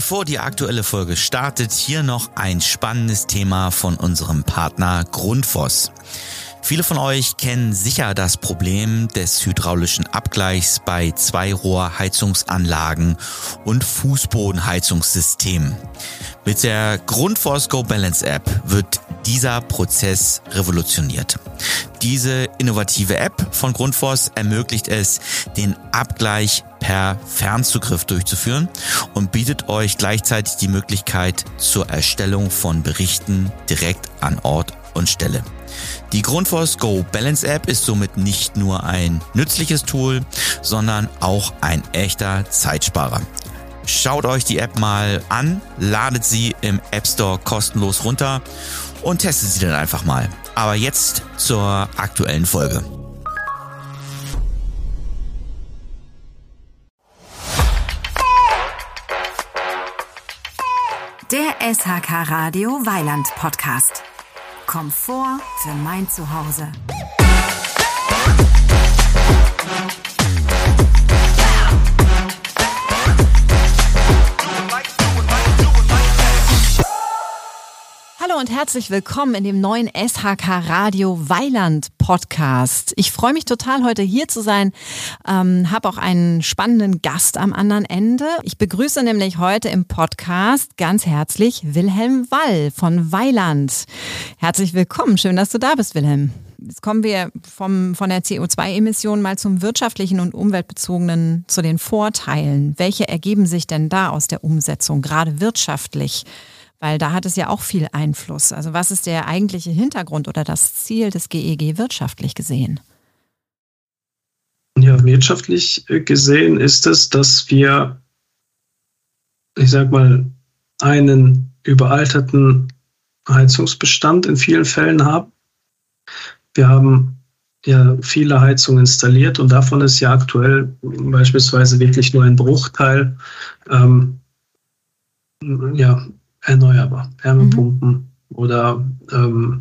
Bevor die aktuelle Folge startet, hier noch ein spannendes Thema von unserem Partner Grundfos. Viele von euch kennen sicher das Problem des hydraulischen Abgleichs bei Zweirohrheizungsanlagen und Fußbodenheizungssystemen. Mit der Grundforce Go Balance App wird dieser Prozess revolutioniert. Diese innovative App von Grundfos ermöglicht es, den Abgleich per Fernzugriff durchzuführen und bietet euch gleichzeitig die Möglichkeit zur Erstellung von Berichten direkt an Ort und Stelle. Die Grundfos Go Balance App ist somit nicht nur ein nützliches Tool, sondern auch ein echter Zeitsparer. Schaut euch die App mal an, ladet sie im App Store kostenlos runter und testet sie dann einfach mal. Aber jetzt zur aktuellen Folge. Der SHK Radio Weiland Podcast. Komfort für mein Zuhause. Und herzlich willkommen in dem neuen SHK Radio Weiland Podcast. Ich freue mich total, heute hier zu sein. Ähm, habe auch einen spannenden Gast am anderen Ende. Ich begrüße nämlich heute im Podcast ganz herzlich Wilhelm Wall von Weiland. Herzlich willkommen. Schön, dass du da bist, Wilhelm. Jetzt kommen wir vom, von der CO2-Emission mal zum wirtschaftlichen und umweltbezogenen, zu den Vorteilen. Welche ergeben sich denn da aus der Umsetzung, gerade wirtschaftlich? Weil da hat es ja auch viel Einfluss. Also was ist der eigentliche Hintergrund oder das Ziel des GEG e wirtschaftlich gesehen? Ja, wirtschaftlich äh, gesehen ist es, dass wir, ich sag mal, einen überalterten Heizungsbestand in vielen Fällen haben. Wir haben ja viele Heizungen installiert und davon ist ja aktuell beispielsweise wirklich nur ein Bruchteil ähm, ja, erneuerbar. Wärmepumpen mhm. oder ähm,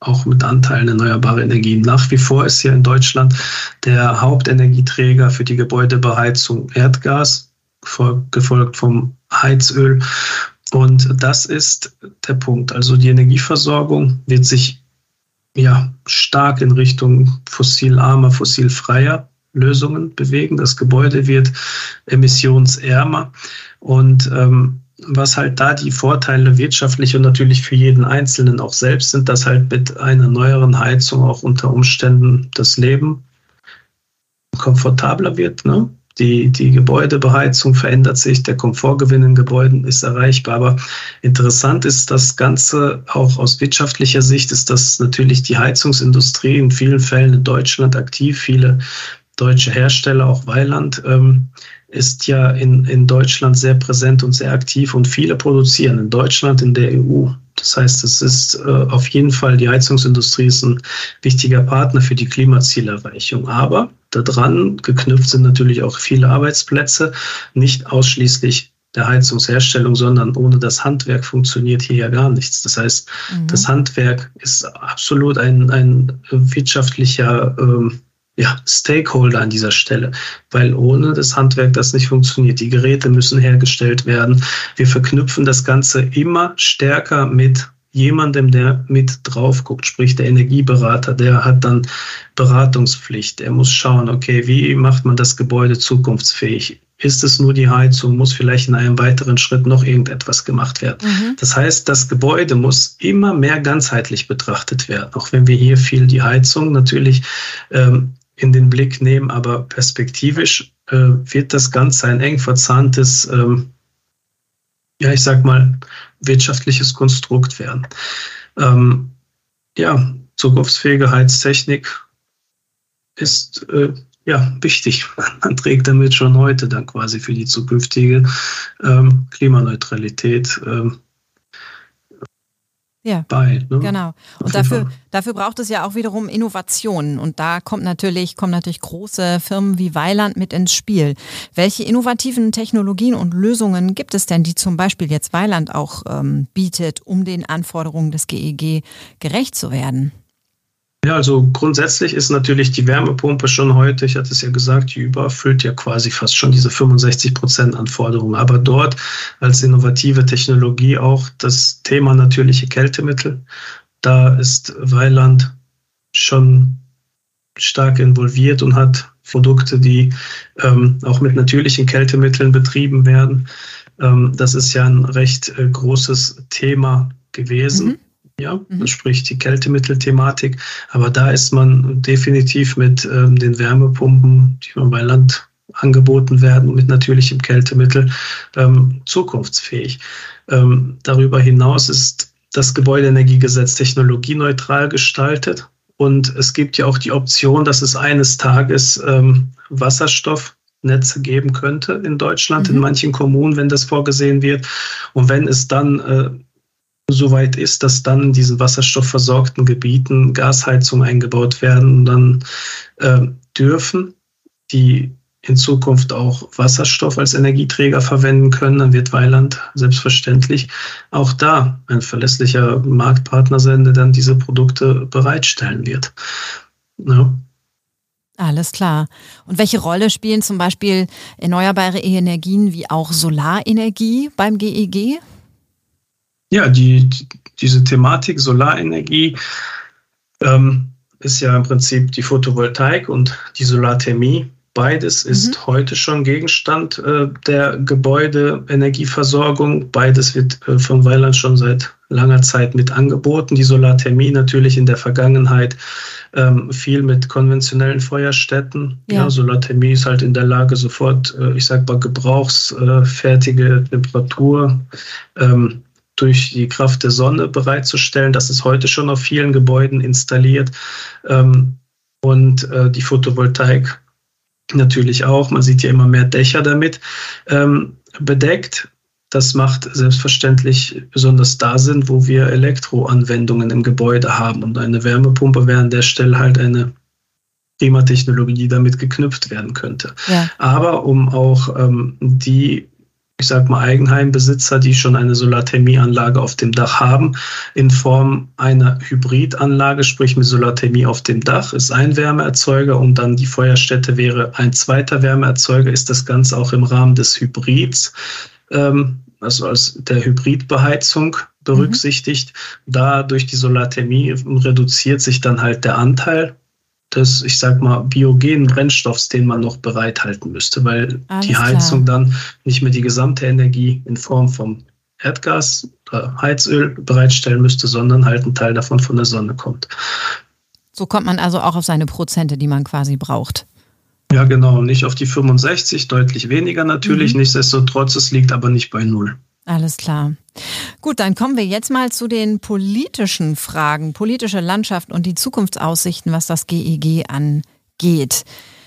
auch mit Anteilen erneuerbarer Energien. Nach wie vor ist hier in Deutschland der Hauptenergieträger für die Gebäudebeheizung Erdgas, gefolgt vom Heizöl. Und das ist der Punkt. Also die Energieversorgung wird sich ja stark in Richtung fossilarmer, fossilfreier Lösungen bewegen. Das Gebäude wird emissionsärmer und ähm, was halt da die Vorteile wirtschaftlich und natürlich für jeden Einzelnen auch selbst sind, dass halt mit einer neueren Heizung auch unter Umständen das Leben komfortabler wird. Ne? Die, die Gebäudebeheizung verändert sich, der Komfortgewinn in Gebäuden ist erreichbar. Aber interessant ist das Ganze auch aus wirtschaftlicher Sicht, ist, dass natürlich die Heizungsindustrie in vielen Fällen in Deutschland aktiv, viele deutsche Hersteller, auch Weiland, ähm, ist ja in, in Deutschland sehr präsent und sehr aktiv und viele produzieren in Deutschland, in der EU. Das heißt, es ist äh, auf jeden Fall, die Heizungsindustrie ist ein wichtiger Partner für die Klimazielerreichung. Aber daran geknüpft sind natürlich auch viele Arbeitsplätze, nicht ausschließlich der Heizungsherstellung, sondern ohne das Handwerk funktioniert hier ja gar nichts. Das heißt, mhm. das Handwerk ist absolut ein, ein wirtschaftlicher ähm, ja, Stakeholder an dieser Stelle, weil ohne das Handwerk das nicht funktioniert. Die Geräte müssen hergestellt werden. Wir verknüpfen das Ganze immer stärker mit jemandem, der mit drauf guckt, sprich der Energieberater, der hat dann Beratungspflicht. Er muss schauen, okay, wie macht man das Gebäude zukunftsfähig? Ist es nur die Heizung? Muss vielleicht in einem weiteren Schritt noch irgendetwas gemacht werden? Mhm. Das heißt, das Gebäude muss immer mehr ganzheitlich betrachtet werden. Auch wenn wir hier viel die Heizung natürlich ähm, in den Blick nehmen, aber perspektivisch äh, wird das Ganze ein eng verzahntes, ähm, ja, ich sag mal, wirtschaftliches Konstrukt werden. Ähm, ja, zukunftsfähige Heiztechnik ist äh, ja wichtig. Man trägt damit schon heute dann quasi für die zukünftige ähm, Klimaneutralität ähm, ja, bei. Ne? Genau. Und dafür, dafür braucht es ja auch wiederum Innovationen. Und da kommt natürlich, kommen natürlich große Firmen wie Weiland mit ins Spiel. Welche innovativen Technologien und Lösungen gibt es denn, die zum Beispiel jetzt Weiland auch ähm, bietet, um den Anforderungen des GEG e gerecht zu werden? Ja, also grundsätzlich ist natürlich die Wärmepumpe schon heute, ich hatte es ja gesagt, die überfüllt ja quasi fast schon diese 65 Prozent Anforderungen. Aber dort als innovative Technologie auch das Thema natürliche Kältemittel. Da ist Weiland schon stark involviert und hat Produkte, die ähm, auch mit natürlichen Kältemitteln betrieben werden. Ähm, das ist ja ein recht äh, großes Thema gewesen. Mhm ja, mhm. sprich die Kältemittelthematik. Aber da ist man definitiv mit ähm, den Wärmepumpen, die man bei Land angeboten werden, mit natürlichem Kältemittel ähm, zukunftsfähig. Ähm, darüber hinaus ist das Gebäudeenergiegesetz technologieneutral gestaltet. Und es gibt ja auch die Option, dass es eines Tages ähm, Wasserstoffnetze geben könnte in Deutschland, mhm. in manchen Kommunen, wenn das vorgesehen wird. Und wenn es dann äh, soweit ist, dass dann in diesen wasserstoffversorgten Gebieten Gasheizungen eingebaut werden und dann äh, dürfen, die in Zukunft auch Wasserstoff als Energieträger verwenden können, dann wird Weiland selbstverständlich auch da ein verlässlicher Marktpartner sein, der dann diese Produkte bereitstellen wird. Ja. Alles klar. Und welche Rolle spielen zum Beispiel erneuerbare Energien wie auch Solarenergie beim GEG? Ja, die, diese Thematik Solarenergie ähm, ist ja im Prinzip die Photovoltaik und die Solarthermie. Beides ist mhm. heute schon Gegenstand äh, der Gebäudeenergieversorgung. Beides wird äh, von Weiland schon seit langer Zeit mit angeboten. Die Solarthermie natürlich in der Vergangenheit ähm, viel mit konventionellen Feuerstätten. Ja. ja. Solarthermie ist halt in der Lage, sofort, äh, ich sag mal, gebrauchsfertige Temperatur ähm, durch die Kraft der Sonne bereitzustellen. Das ist heute schon auf vielen Gebäuden installiert. Ähm, und äh, die Photovoltaik natürlich auch. Man sieht ja immer mehr Dächer damit ähm, bedeckt. Das macht selbstverständlich besonders da Sinn, wo wir Elektroanwendungen im Gebäude haben. Und eine Wärmepumpe wäre an der Stelle halt eine Klimatechnologie, die damit geknüpft werden könnte. Ja. Aber um auch ähm, die ich sag mal, Eigenheimbesitzer, die schon eine Solarthermieanlage auf dem Dach haben, in Form einer Hybridanlage, sprich mit Solarthermie auf dem Dach, ist ein Wärmeerzeuger und dann die Feuerstätte wäre ein zweiter Wärmeerzeuger, ist das Ganze auch im Rahmen des Hybrids, ähm, also als der Hybridbeheizung berücksichtigt. Mhm. Da durch die Solarthermie reduziert sich dann halt der Anteil des, ich sag mal, biogenen Brennstoffs, den man noch bereithalten müsste, weil Alles die Heizung klar. dann nicht mehr die gesamte Energie in Form vom Erdgas oder Heizöl bereitstellen müsste, sondern halt ein Teil davon von der Sonne kommt. So kommt man also auch auf seine Prozente, die man quasi braucht. Ja, genau. Nicht auf die 65, deutlich weniger natürlich. Mhm. Nichtsdestotrotz, es liegt aber nicht bei Null. Alles klar. Gut, dann kommen wir jetzt mal zu den politischen Fragen, politische Landschaft und die Zukunftsaussichten, was das GEG e angeht.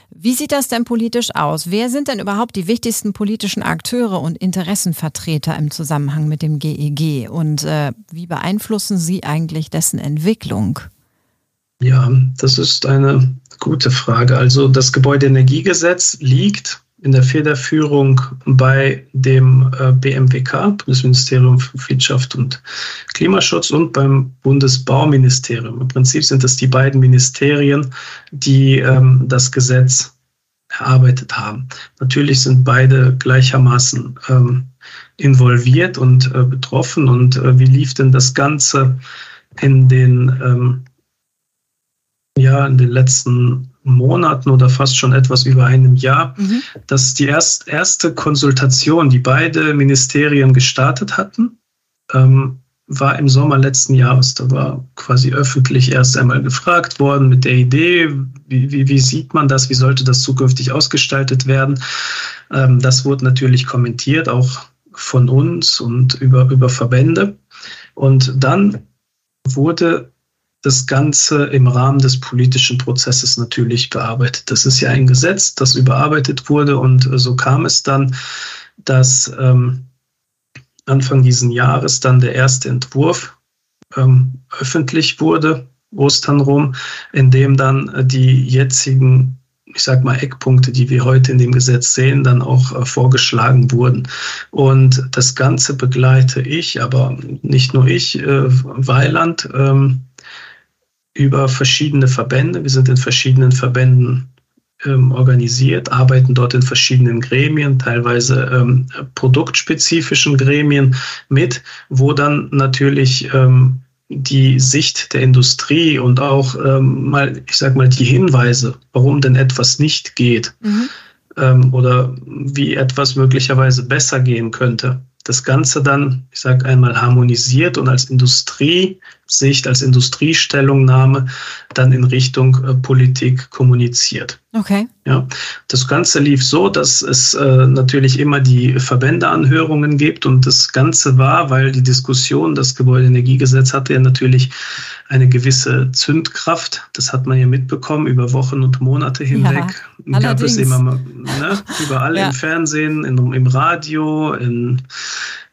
Wie sieht das denn politisch aus? Wer sind denn überhaupt die wichtigsten politischen Akteure und Interessenvertreter im Zusammenhang mit dem GEG? E und äh, wie beeinflussen sie eigentlich dessen Entwicklung? Ja, das ist eine gute Frage. Also das Gebäudeenergiegesetz liegt in der Federführung bei dem äh, BMWK, Bundesministerium für Wirtschaft und Klimaschutz und beim Bundesbauministerium. Im Prinzip sind das die beiden Ministerien, die ähm, das Gesetz erarbeitet haben. Natürlich sind beide gleichermaßen ähm, involviert und äh, betroffen. Und äh, wie lief denn das Ganze in den, ähm, ja, in den letzten Monaten oder fast schon etwas über einem Jahr, mhm. dass die erst, erste Konsultation, die beide Ministerien gestartet hatten, ähm, war im Sommer letzten Jahres. Da war quasi öffentlich erst einmal gefragt worden mit der Idee, wie, wie, wie sieht man das, wie sollte das zukünftig ausgestaltet werden. Ähm, das wurde natürlich kommentiert, auch von uns und über, über Verbände. Und dann wurde das Ganze im Rahmen des politischen Prozesses natürlich bearbeitet. Das ist ja ein Gesetz, das überarbeitet wurde und äh, so kam es dann, dass ähm, Anfang diesen Jahres dann der erste Entwurf ähm, öffentlich wurde, Ostern rum, in dem dann äh, die jetzigen ich sag mal, Eckpunkte, die wir heute in dem Gesetz sehen, dann auch äh, vorgeschlagen wurden. Und das Ganze begleite ich, aber nicht nur ich, äh, Weiland, ähm, über verschiedene Verbände. Wir sind in verschiedenen Verbänden ähm, organisiert, arbeiten dort in verschiedenen Gremien, teilweise ähm, produktspezifischen Gremien mit, wo dann natürlich ähm, die Sicht der Industrie und auch ähm, mal, ich sag mal, die Hinweise, warum denn etwas nicht geht mhm. ähm, oder wie etwas möglicherweise besser gehen könnte, das Ganze dann, ich sage einmal, harmonisiert und als Industriesicht, als Industriestellungnahme dann in Richtung äh, Politik kommuniziert. Okay. Ja, das Ganze lief so, dass es äh, natürlich immer die Verbändeanhörungen gibt und das Ganze war, weil die Diskussion, das Gebäudeenergiegesetz hatte ja natürlich eine gewisse Zündkraft. Das hat man ja mitbekommen über Wochen und Monate hinweg. Ja, gab es immer ne, überall ja. im Fernsehen, in, im Radio, in,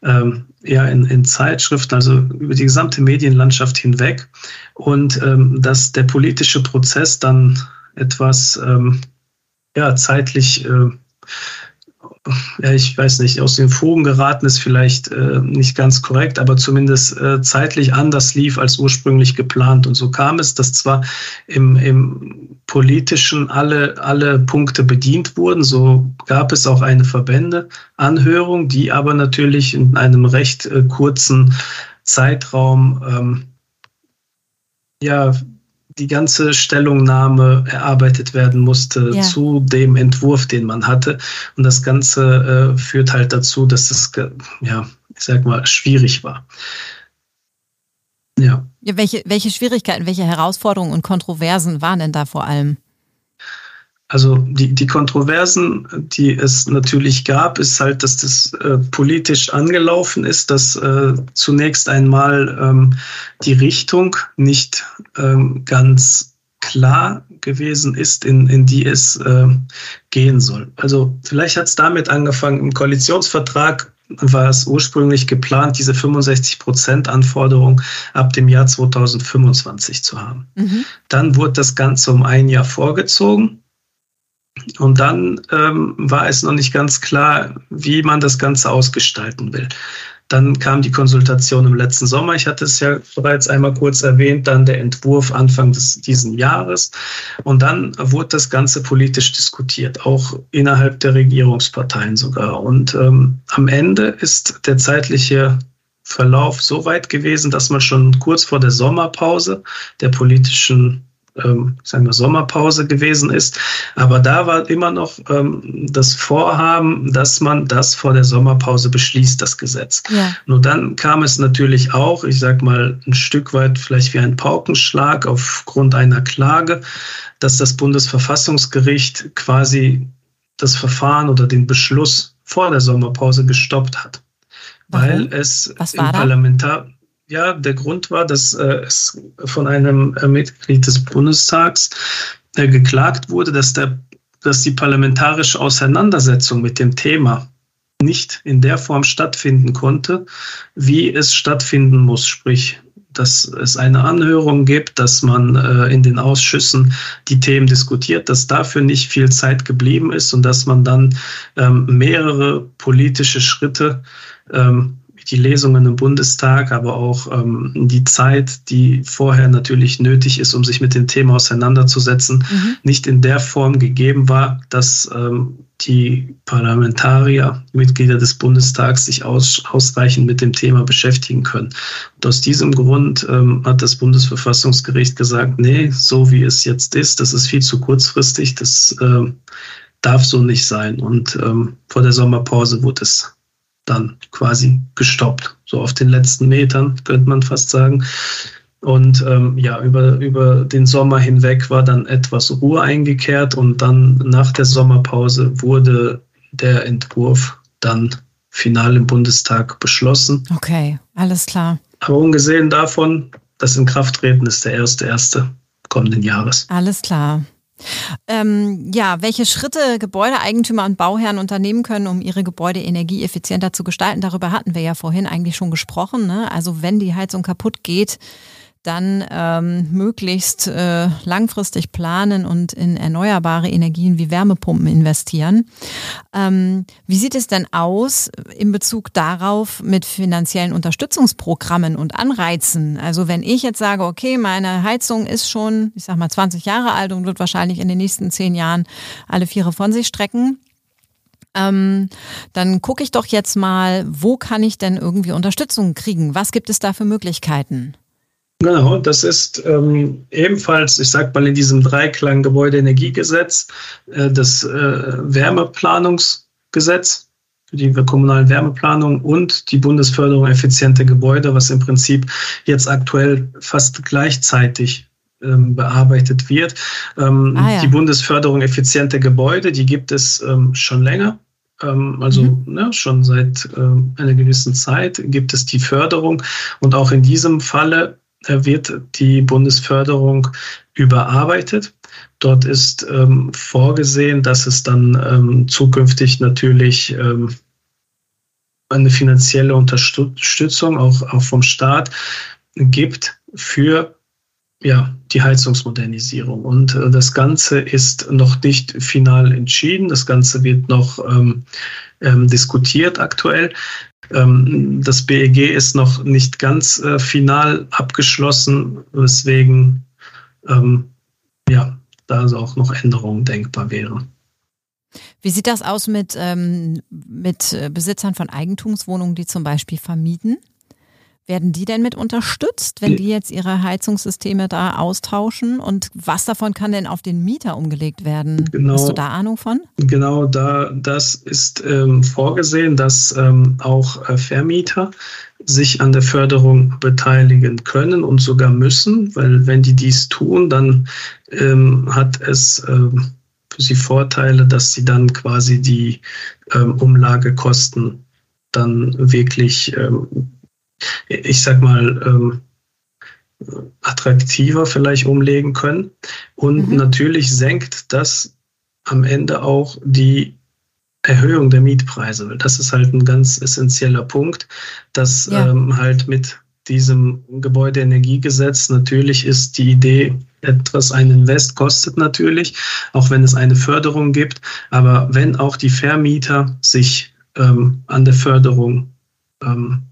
ähm, ja, in, in Zeitschriften, also über die gesamte Medienlandschaft hinweg. Und ähm, dass der politische Prozess dann etwas ähm, ja, zeitlich, äh, ja, ich weiß nicht, aus den Fugen geraten ist vielleicht äh, nicht ganz korrekt, aber zumindest äh, zeitlich anders lief als ursprünglich geplant. Und so kam es, dass zwar im, im politischen alle, alle Punkte bedient wurden, so gab es auch eine Verbändeanhörung, die aber natürlich in einem recht äh, kurzen Zeitraum ähm, ja, die ganze Stellungnahme erarbeitet werden musste ja. zu dem Entwurf, den man hatte. Und das Ganze äh, führt halt dazu, dass es, ja, ich sag mal, schwierig war. Ja. ja welche, welche Schwierigkeiten, welche Herausforderungen und Kontroversen waren denn da vor allem? Also die, die Kontroversen, die es natürlich gab, ist halt, dass das äh, politisch angelaufen ist, dass äh, zunächst einmal ähm, die Richtung nicht ähm, ganz klar gewesen ist, in, in die es äh, gehen soll. Also vielleicht hat es damit angefangen, im Koalitionsvertrag war es ursprünglich geplant, diese 65 Prozent Anforderung ab dem Jahr 2025 zu haben. Mhm. Dann wurde das Ganze um ein Jahr vorgezogen und dann ähm, war es noch nicht ganz klar, wie man das Ganze ausgestalten will. Dann kam die Konsultation im letzten Sommer. Ich hatte es ja bereits einmal kurz erwähnt. Dann der Entwurf Anfang des, diesen Jahres. Und dann wurde das Ganze politisch diskutiert, auch innerhalb der Regierungsparteien sogar. Und ähm, am Ende ist der zeitliche Verlauf so weit gewesen, dass man schon kurz vor der Sommerpause der politischen ähm, sagen wir, Sommerpause gewesen ist. Aber da war immer noch ähm, das Vorhaben, dass man das vor der Sommerpause beschließt, das Gesetz. Ja. Nur dann kam es natürlich auch, ich sag mal, ein Stück weit vielleicht wie ein Paukenschlag aufgrund einer Klage, dass das Bundesverfassungsgericht quasi das Verfahren oder den Beschluss vor der Sommerpause gestoppt hat. Warum? Weil es im Parlamentar ja, der Grund war, dass äh, es von einem äh, Mitglied des Bundestags äh, geklagt wurde, dass, der, dass die parlamentarische Auseinandersetzung mit dem Thema nicht in der Form stattfinden konnte, wie es stattfinden muss. Sprich, dass es eine Anhörung gibt, dass man äh, in den Ausschüssen die Themen diskutiert, dass dafür nicht viel Zeit geblieben ist und dass man dann ähm, mehrere politische Schritte ähm, die Lesungen im Bundestag, aber auch ähm, die Zeit, die vorher natürlich nötig ist, um sich mit dem Thema auseinanderzusetzen, mhm. nicht in der Form gegeben war, dass ähm, die Parlamentarier, Mitglieder des Bundestags sich aus, ausreichend mit dem Thema beschäftigen können. Und aus diesem Grund ähm, hat das Bundesverfassungsgericht gesagt, nee, so wie es jetzt ist, das ist viel zu kurzfristig, das äh, darf so nicht sein. Und ähm, vor der Sommerpause wurde es dann quasi gestoppt. So auf den letzten Metern, könnte man fast sagen. Und ähm, ja, über, über den Sommer hinweg war dann etwas Ruhe eingekehrt und dann nach der Sommerpause wurde der Entwurf dann final im Bundestag beschlossen. Okay, alles klar. Aber ungesehen davon, das Inkrafttreten ist der erste, erste kommenden Jahres. Alles klar. Ähm, ja, welche Schritte Gebäudeeigentümer und Bauherren unternehmen können, um ihre Gebäude energieeffizienter zu gestalten, darüber hatten wir ja vorhin eigentlich schon gesprochen. Ne? Also wenn die Heizung kaputt geht, dann ähm, möglichst äh, langfristig planen und in erneuerbare Energien wie Wärmepumpen investieren. Ähm, wie sieht es denn aus in Bezug darauf mit finanziellen Unterstützungsprogrammen und Anreizen? Also wenn ich jetzt sage, okay, meine Heizung ist schon, ich sag mal, 20 Jahre alt und wird wahrscheinlich in den nächsten zehn Jahren alle Viere von sich strecken, ähm, dann gucke ich doch jetzt mal, wo kann ich denn irgendwie Unterstützung kriegen? Was gibt es da für Möglichkeiten? Genau, das ist ähm, ebenfalls, ich sag mal, in diesem Dreiklang Gebäudeenergiegesetz, äh, das äh, Wärmeplanungsgesetz für die kommunalen Wärmeplanung und die Bundesförderung effizienter Gebäude, was im Prinzip jetzt aktuell fast gleichzeitig ähm, bearbeitet wird. Ähm, ah, ja. Die Bundesförderung effizienter Gebäude, die gibt es ähm, schon länger. Ähm, also mhm. ne, schon seit ähm, einer gewissen Zeit gibt es die Förderung. Und auch in diesem Falle wird die Bundesförderung überarbeitet. Dort ist ähm, vorgesehen, dass es dann ähm, zukünftig natürlich ähm, eine finanzielle Unterstützung auch, auch vom Staat gibt für ja, die Heizungsmodernisierung. Und äh, das Ganze ist noch nicht final entschieden. Das Ganze wird noch ähm, ähm, diskutiert aktuell. Ähm, das BEG ist noch nicht ganz äh, final abgeschlossen, weswegen ähm, ja, da also auch noch Änderungen denkbar wären. Wie sieht das aus mit, ähm, mit äh, Besitzern von Eigentumswohnungen, die zum Beispiel vermieten? Werden die denn mit unterstützt, wenn die jetzt ihre Heizungssysteme da austauschen? Und was davon kann denn auf den Mieter umgelegt werden? Genau, Hast du da Ahnung von? Genau, da das ist ähm, vorgesehen, dass ähm, auch äh, Vermieter sich an der Förderung beteiligen können und sogar müssen, weil wenn die dies tun, dann ähm, hat es ähm, für sie Vorteile, dass sie dann quasi die ähm, Umlagekosten dann wirklich ähm, ich sag mal, ähm, attraktiver vielleicht umlegen können. Und mhm. natürlich senkt das am Ende auch die Erhöhung der Mietpreise. Das ist halt ein ganz essentieller Punkt, dass ja. ähm, halt mit diesem Gebäudeenergiegesetz natürlich ist die Idee, etwas ein Invest kostet natürlich, auch wenn es eine Förderung gibt. Aber wenn auch die Vermieter sich ähm, an der Förderung ähm,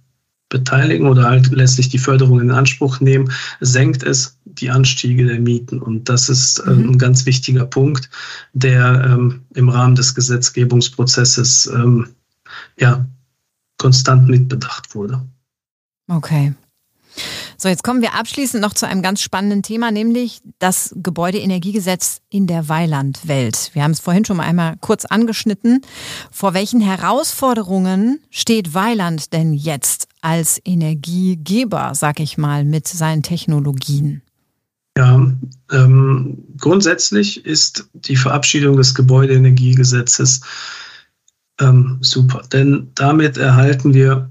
beteiligen oder halt letztlich die Förderung in Anspruch nehmen, senkt es die Anstiege der Mieten. Und das ist äh, mhm. ein ganz wichtiger Punkt, der ähm, im Rahmen des Gesetzgebungsprozesses ähm, ja, konstant mitbedacht wurde. Okay. So, jetzt kommen wir abschließend noch zu einem ganz spannenden Thema, nämlich das Gebäudeenergiegesetz in der Weilandwelt. Wir haben es vorhin schon mal einmal kurz angeschnitten. Vor welchen Herausforderungen steht Weiland denn jetzt als Energiegeber, sag ich mal, mit seinen Technologien? Ja, ähm, grundsätzlich ist die Verabschiedung des Gebäudeenergiegesetzes ähm, super, denn damit erhalten wir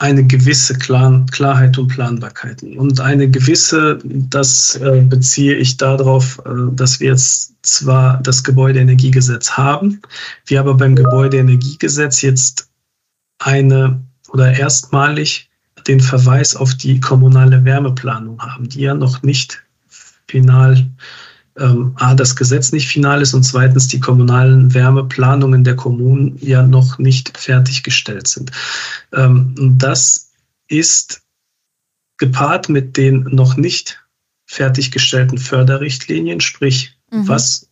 eine gewisse Klar Klarheit und Planbarkeit. Und eine gewisse, das äh, beziehe ich darauf, äh, dass wir jetzt zwar das Gebäudeenergiegesetz haben, wir aber beim Gebäudeenergiegesetz jetzt eine oder erstmalig den Verweis auf die kommunale Wärmeplanung haben, die ja noch nicht final ähm, A, das Gesetz nicht final ist und zweitens die kommunalen Wärmeplanungen der Kommunen ja noch nicht fertiggestellt sind. Ähm, das ist gepaart mit den noch nicht fertiggestellten Förderrichtlinien, sprich, mhm. was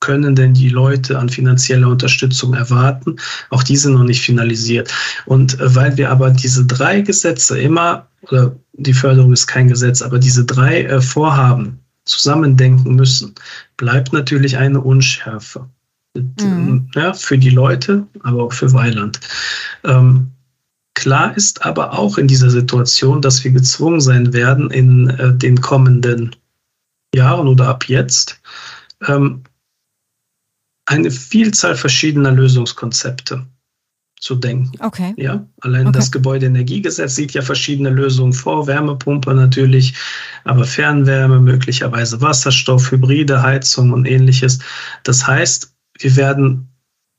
können denn die Leute an finanzieller Unterstützung erwarten? Auch diese noch nicht finalisiert. Und äh, weil wir aber diese drei Gesetze immer, oder die Förderung ist kein Gesetz, aber diese drei äh, Vorhaben zusammendenken müssen, bleibt natürlich eine Unschärfe. Mhm. Ja, für die Leute, aber auch für Weiland. Ähm, klar ist aber auch in dieser Situation, dass wir gezwungen sein werden, in äh, den kommenden Jahren oder ab jetzt ähm, eine Vielzahl verschiedener Lösungskonzepte zu denken. Okay. Ja, allein okay. das Gebäudeenergiegesetz sieht ja verschiedene Lösungen vor, Wärmepumpe natürlich, aber Fernwärme, möglicherweise Wasserstoff, hybride Heizung und ähnliches. Das heißt, wir werden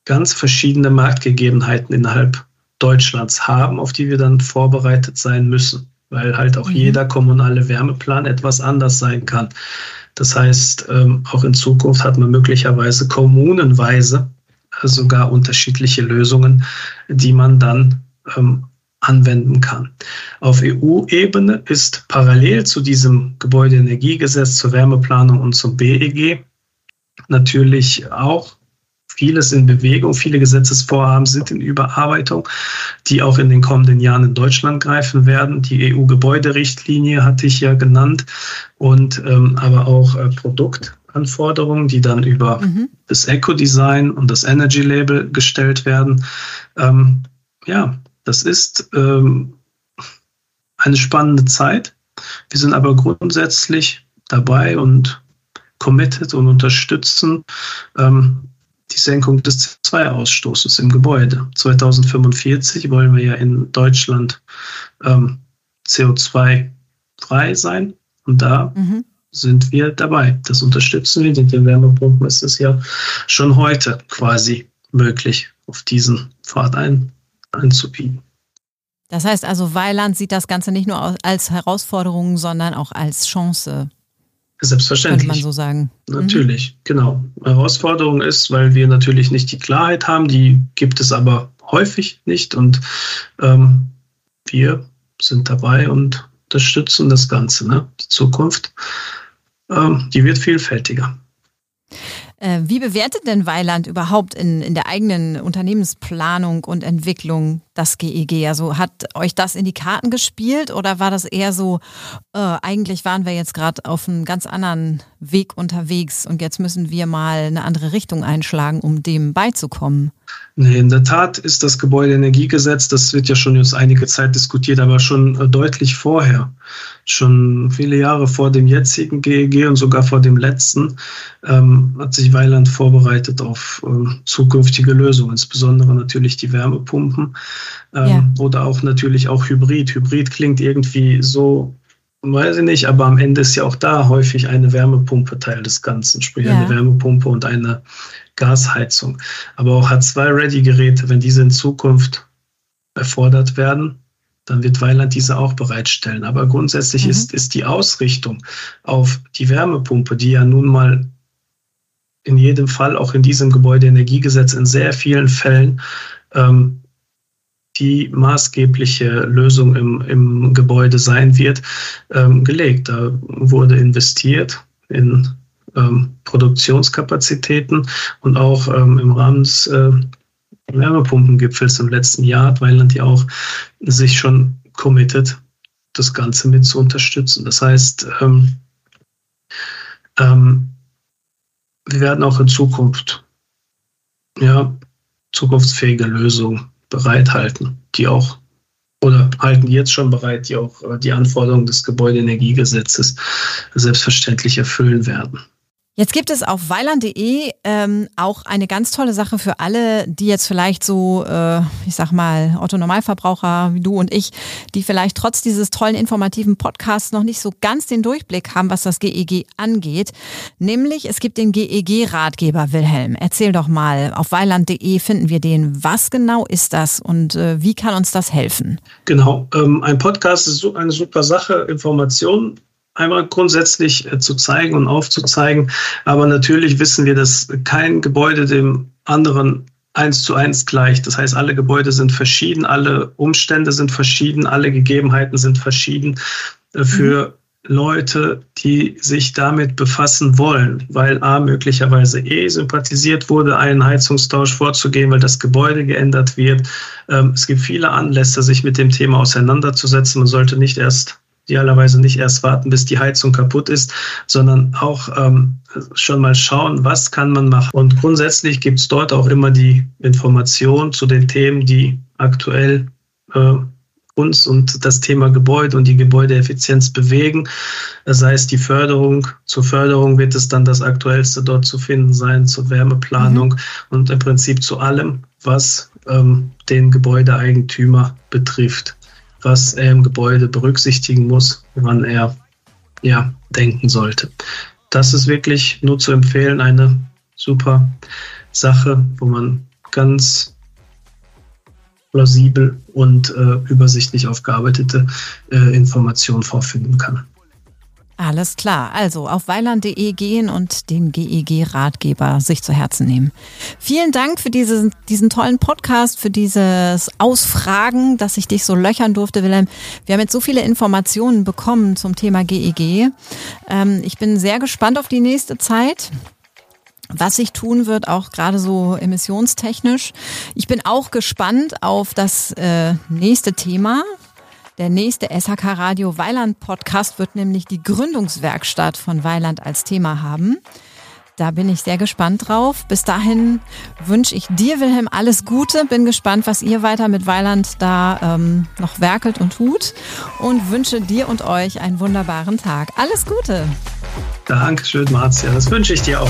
ganz verschiedene Marktgegebenheiten innerhalb Deutschlands haben, auf die wir dann vorbereitet sein müssen. weil halt auch mhm. jeder kommunale Wärmeplan etwas anders sein kann. Das heißt, ähm, auch in Zukunft hat man möglicherweise kommunenweise sogar unterschiedliche Lösungen, die man dann ähm, anwenden kann. Auf EU-Ebene ist parallel zu diesem Gebäudeenergiegesetz zur Wärmeplanung und zum BEG natürlich auch vieles in Bewegung. Viele Gesetzesvorhaben sind in Überarbeitung, die auch in den kommenden Jahren in Deutschland greifen werden. Die EU-Gebäuderichtlinie hatte ich ja genannt und ähm, aber auch äh, Produktanforderungen, die dann über mhm. das Eco-Design und das Energy-Label gestellt werden. Ähm, ja, das ist ähm, eine spannende Zeit. Wir sind aber grundsätzlich dabei und committed und unterstützen ähm, die Senkung des CO2-Ausstoßes im Gebäude. 2045 wollen wir ja in Deutschland ähm, CO2-frei sein und da mhm. Sind wir dabei. Das unterstützen wir. Mit den Wärmepumpen ist es ja schon heute quasi möglich, auf diesen Pfad ein, einzubiegen. Das heißt also, Weiland sieht das Ganze nicht nur als Herausforderung, sondern auch als Chance. Selbstverständlich. Könnte man so sagen. Mhm. Natürlich, mhm. genau. Herausforderung ist, weil wir natürlich nicht die Klarheit haben, die gibt es aber häufig nicht und ähm, wir sind dabei und unterstützen das Ganze. Ne? Die Zukunft, die wird vielfältiger. Äh, wie bewertet denn Weiland überhaupt in, in der eigenen Unternehmensplanung und Entwicklung das GEG? Also hat euch das in die Karten gespielt oder war das eher so, äh, eigentlich waren wir jetzt gerade auf einem ganz anderen Weg unterwegs und jetzt müssen wir mal eine andere Richtung einschlagen, um dem beizukommen? Nee, in der Tat ist das Gebäudeenergiegesetz, das wird ja schon jetzt einige Zeit diskutiert, aber schon äh, deutlich vorher, schon viele Jahre vor dem jetzigen GEG und sogar vor dem letzten, ähm, hat sich Weiland vorbereitet auf äh, zukünftige Lösungen, insbesondere natürlich die Wärmepumpen ähm, ja. oder auch natürlich auch Hybrid. Hybrid klingt irgendwie so weiß ich nicht, aber am Ende ist ja auch da häufig eine Wärmepumpe Teil des Ganzen, sprich ja. eine Wärmepumpe und eine Gasheizung. Aber auch H2-Ready-Geräte, wenn diese in Zukunft erfordert werden, dann wird Weiland diese auch bereitstellen. Aber grundsätzlich mhm. ist, ist die Ausrichtung auf die Wärmepumpe, die ja nun mal in jedem Fall auch in diesem Gebäudeenergiegesetz in sehr vielen Fällen ähm, die maßgebliche Lösung im, im Gebäude sein wird, ähm, gelegt. Da wurde investiert in ähm, Produktionskapazitäten und auch ähm, im Rahmen des äh, Wärmepumpengipfels im letzten Jahr hat Weiland ja auch sich schon committed, das Ganze mit zu unterstützen. Das heißt, ähm, ähm, wir werden auch in Zukunft ja, zukunftsfähige Lösungen bereithalten, die auch oder halten jetzt schon bereit, die auch äh, die Anforderungen des Gebäudeenergiegesetzes selbstverständlich erfüllen werden. Jetzt gibt es auf weiland.de ähm, auch eine ganz tolle Sache für alle, die jetzt vielleicht so, äh, ich sag mal, Otto Normalverbraucher wie du und ich, die vielleicht trotz dieses tollen informativen Podcasts noch nicht so ganz den Durchblick haben, was das GEG e angeht. Nämlich, es gibt den GEG-Ratgeber Wilhelm. Erzähl doch mal, auf weiland.de finden wir den. Was genau ist das und äh, wie kann uns das helfen? Genau, ähm, ein Podcast ist so eine super Sache, Informationen einmal grundsätzlich äh, zu zeigen und aufzuzeigen. Aber natürlich wissen wir, dass kein Gebäude dem anderen eins zu eins gleicht. Das heißt, alle Gebäude sind verschieden, alle Umstände sind verschieden, alle Gegebenheiten sind verschieden äh, für mhm. Leute, die sich damit befassen wollen, weil A möglicherweise eh sympathisiert wurde, einen Heizungstausch vorzugehen, weil das Gebäude geändert wird. Ähm, es gibt viele Anlässe, sich mit dem Thema auseinanderzusetzen. Man sollte nicht erst idealerweise nicht erst warten, bis die Heizung kaputt ist, sondern auch ähm, schon mal schauen, was kann man machen. Und grundsätzlich gibt es dort auch immer die Information zu den Themen, die aktuell äh, uns und das Thema Gebäude und die Gebäudeeffizienz bewegen. Sei es die Förderung. Zur Förderung wird es dann das Aktuellste dort zu finden sein, zur Wärmeplanung mhm. und im Prinzip zu allem, was ähm, den Gebäudeeigentümer betrifft was er im Gebäude berücksichtigen muss, woran er ja, denken sollte. Das ist wirklich nur zu empfehlen, eine super Sache, wo man ganz plausibel und äh, übersichtlich aufgearbeitete äh, Informationen vorfinden kann. Alles klar. Also auf weiland.de gehen und den GEG-Ratgeber sich zu Herzen nehmen. Vielen Dank für diesen, diesen tollen Podcast, für dieses Ausfragen, dass ich dich so löchern durfte, Wilhelm. Wir haben jetzt so viele Informationen bekommen zum Thema GEG. Ähm, ich bin sehr gespannt auf die nächste Zeit was sich tun wird, auch gerade so emissionstechnisch. Ich bin auch gespannt auf das äh, nächste Thema, der nächste SHK Radio Weiland Podcast wird nämlich die Gründungswerkstatt von Weiland als Thema haben. Da bin ich sehr gespannt drauf. Bis dahin wünsche ich dir, Wilhelm, alles Gute. Bin gespannt, was ihr weiter mit Weiland da ähm, noch werkelt und tut. Und wünsche dir und euch einen wunderbaren Tag. Alles Gute. Dankeschön, Marzia. Das wünsche ich dir auch.